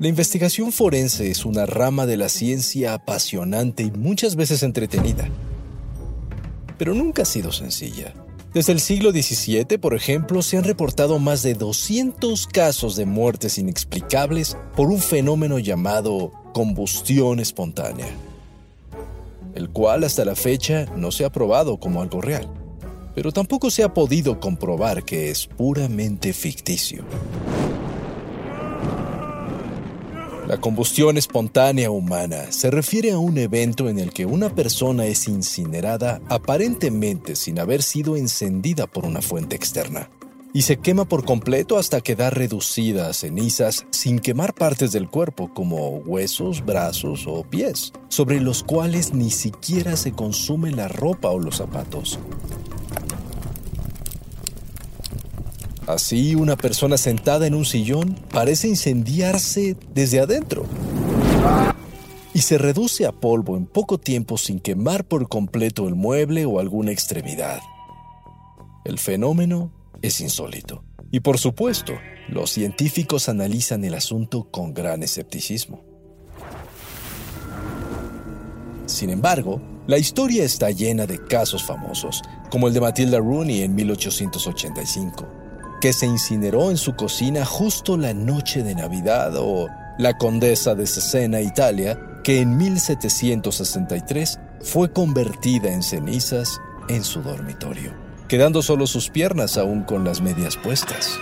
La investigación forense es una rama de la ciencia apasionante y muchas veces entretenida, pero nunca ha sido sencilla. Desde el siglo XVII, por ejemplo, se han reportado más de 200 casos de muertes inexplicables por un fenómeno llamado combustión espontánea, el cual hasta la fecha no se ha probado como algo real, pero tampoco se ha podido comprobar que es puramente ficticio. La combustión espontánea humana se refiere a un evento en el que una persona es incinerada aparentemente sin haber sido encendida por una fuente externa y se quema por completo hasta quedar reducida a cenizas sin quemar partes del cuerpo como huesos, brazos o pies, sobre los cuales ni siquiera se consume la ropa o los zapatos. Así, una persona sentada en un sillón parece incendiarse desde adentro y se reduce a polvo en poco tiempo sin quemar por completo el mueble o alguna extremidad. El fenómeno es insólito. Y por supuesto, los científicos analizan el asunto con gran escepticismo. Sin embargo, la historia está llena de casos famosos, como el de Matilda Rooney en 1885 que se incineró en su cocina justo la noche de Navidad, o la condesa de Cesena, Italia, que en 1763 fue convertida en cenizas en su dormitorio, quedando solo sus piernas aún con las medias puestas.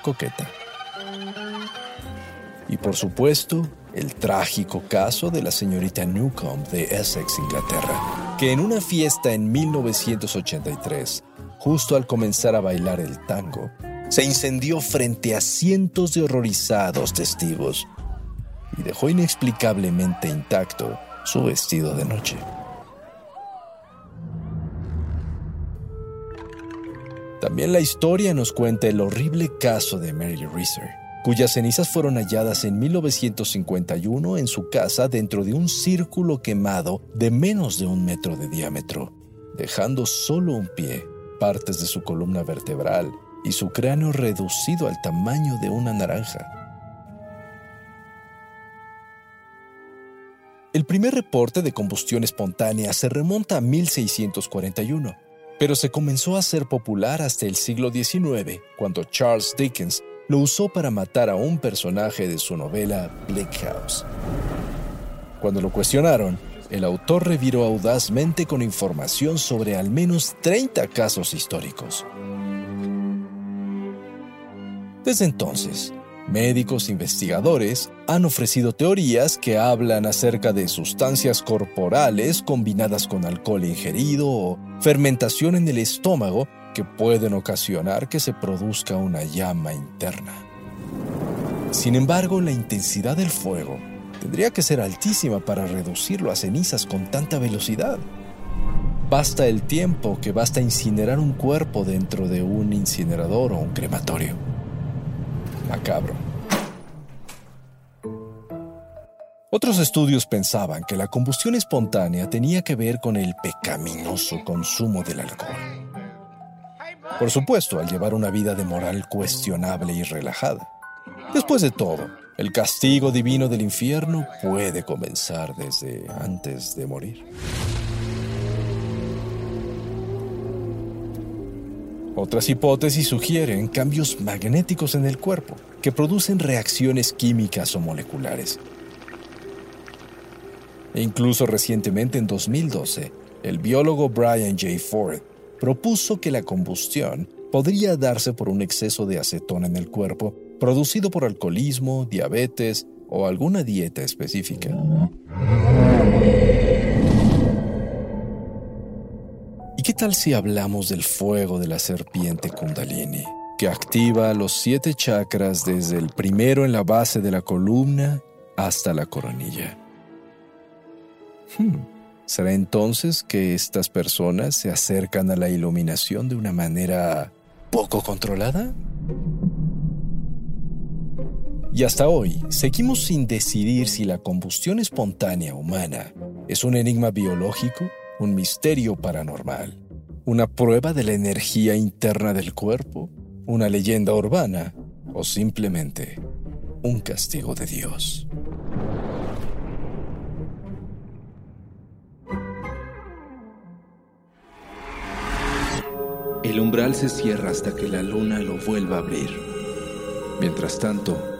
Coqueta. Y por supuesto, el trágico caso de la señorita Newcomb de Essex, Inglaterra, que en una fiesta en 1983 justo al comenzar a bailar el tango, se incendió frente a cientos de horrorizados testigos y dejó inexplicablemente intacto su vestido de noche. También la historia nos cuenta el horrible caso de Mary Reeser, cuyas cenizas fueron halladas en 1951 en su casa dentro de un círculo quemado de menos de un metro de diámetro, dejando solo un pie partes de su columna vertebral y su cráneo reducido al tamaño de una naranja. El primer reporte de combustión espontánea se remonta a 1641, pero se comenzó a ser popular hasta el siglo XIX, cuando Charles Dickens lo usó para matar a un personaje de su novela Bleak House. Cuando lo cuestionaron, el autor reviró audazmente con información sobre al menos 30 casos históricos. Desde entonces, médicos investigadores han ofrecido teorías que hablan acerca de sustancias corporales combinadas con alcohol ingerido o fermentación en el estómago que pueden ocasionar que se produzca una llama interna. Sin embargo, la intensidad del fuego tendría que ser altísima para reducirlo a cenizas con tanta velocidad. Basta el tiempo que basta incinerar un cuerpo dentro de un incinerador o un crematorio. Macabro. Otros estudios pensaban que la combustión espontánea tenía que ver con el pecaminoso consumo del alcohol. Por supuesto, al llevar una vida de moral cuestionable y relajada. Después de todo, el castigo divino del infierno puede comenzar desde antes de morir. Otras hipótesis sugieren cambios magnéticos en el cuerpo que producen reacciones químicas o moleculares. Incluso recientemente en 2012, el biólogo Brian J. Ford propuso que la combustión podría darse por un exceso de acetona en el cuerpo producido por alcoholismo, diabetes o alguna dieta específica. ¿Y qué tal si hablamos del fuego de la serpiente Kundalini, que activa los siete chakras desde el primero en la base de la columna hasta la coronilla? Hmm. ¿Será entonces que estas personas se acercan a la iluminación de una manera poco controlada? Y hasta hoy seguimos sin decidir si la combustión espontánea humana es un enigma biológico, un misterio paranormal, una prueba de la energía interna del cuerpo, una leyenda urbana o simplemente un castigo de Dios. El umbral se cierra hasta que la luna lo vuelva a abrir. Mientras tanto,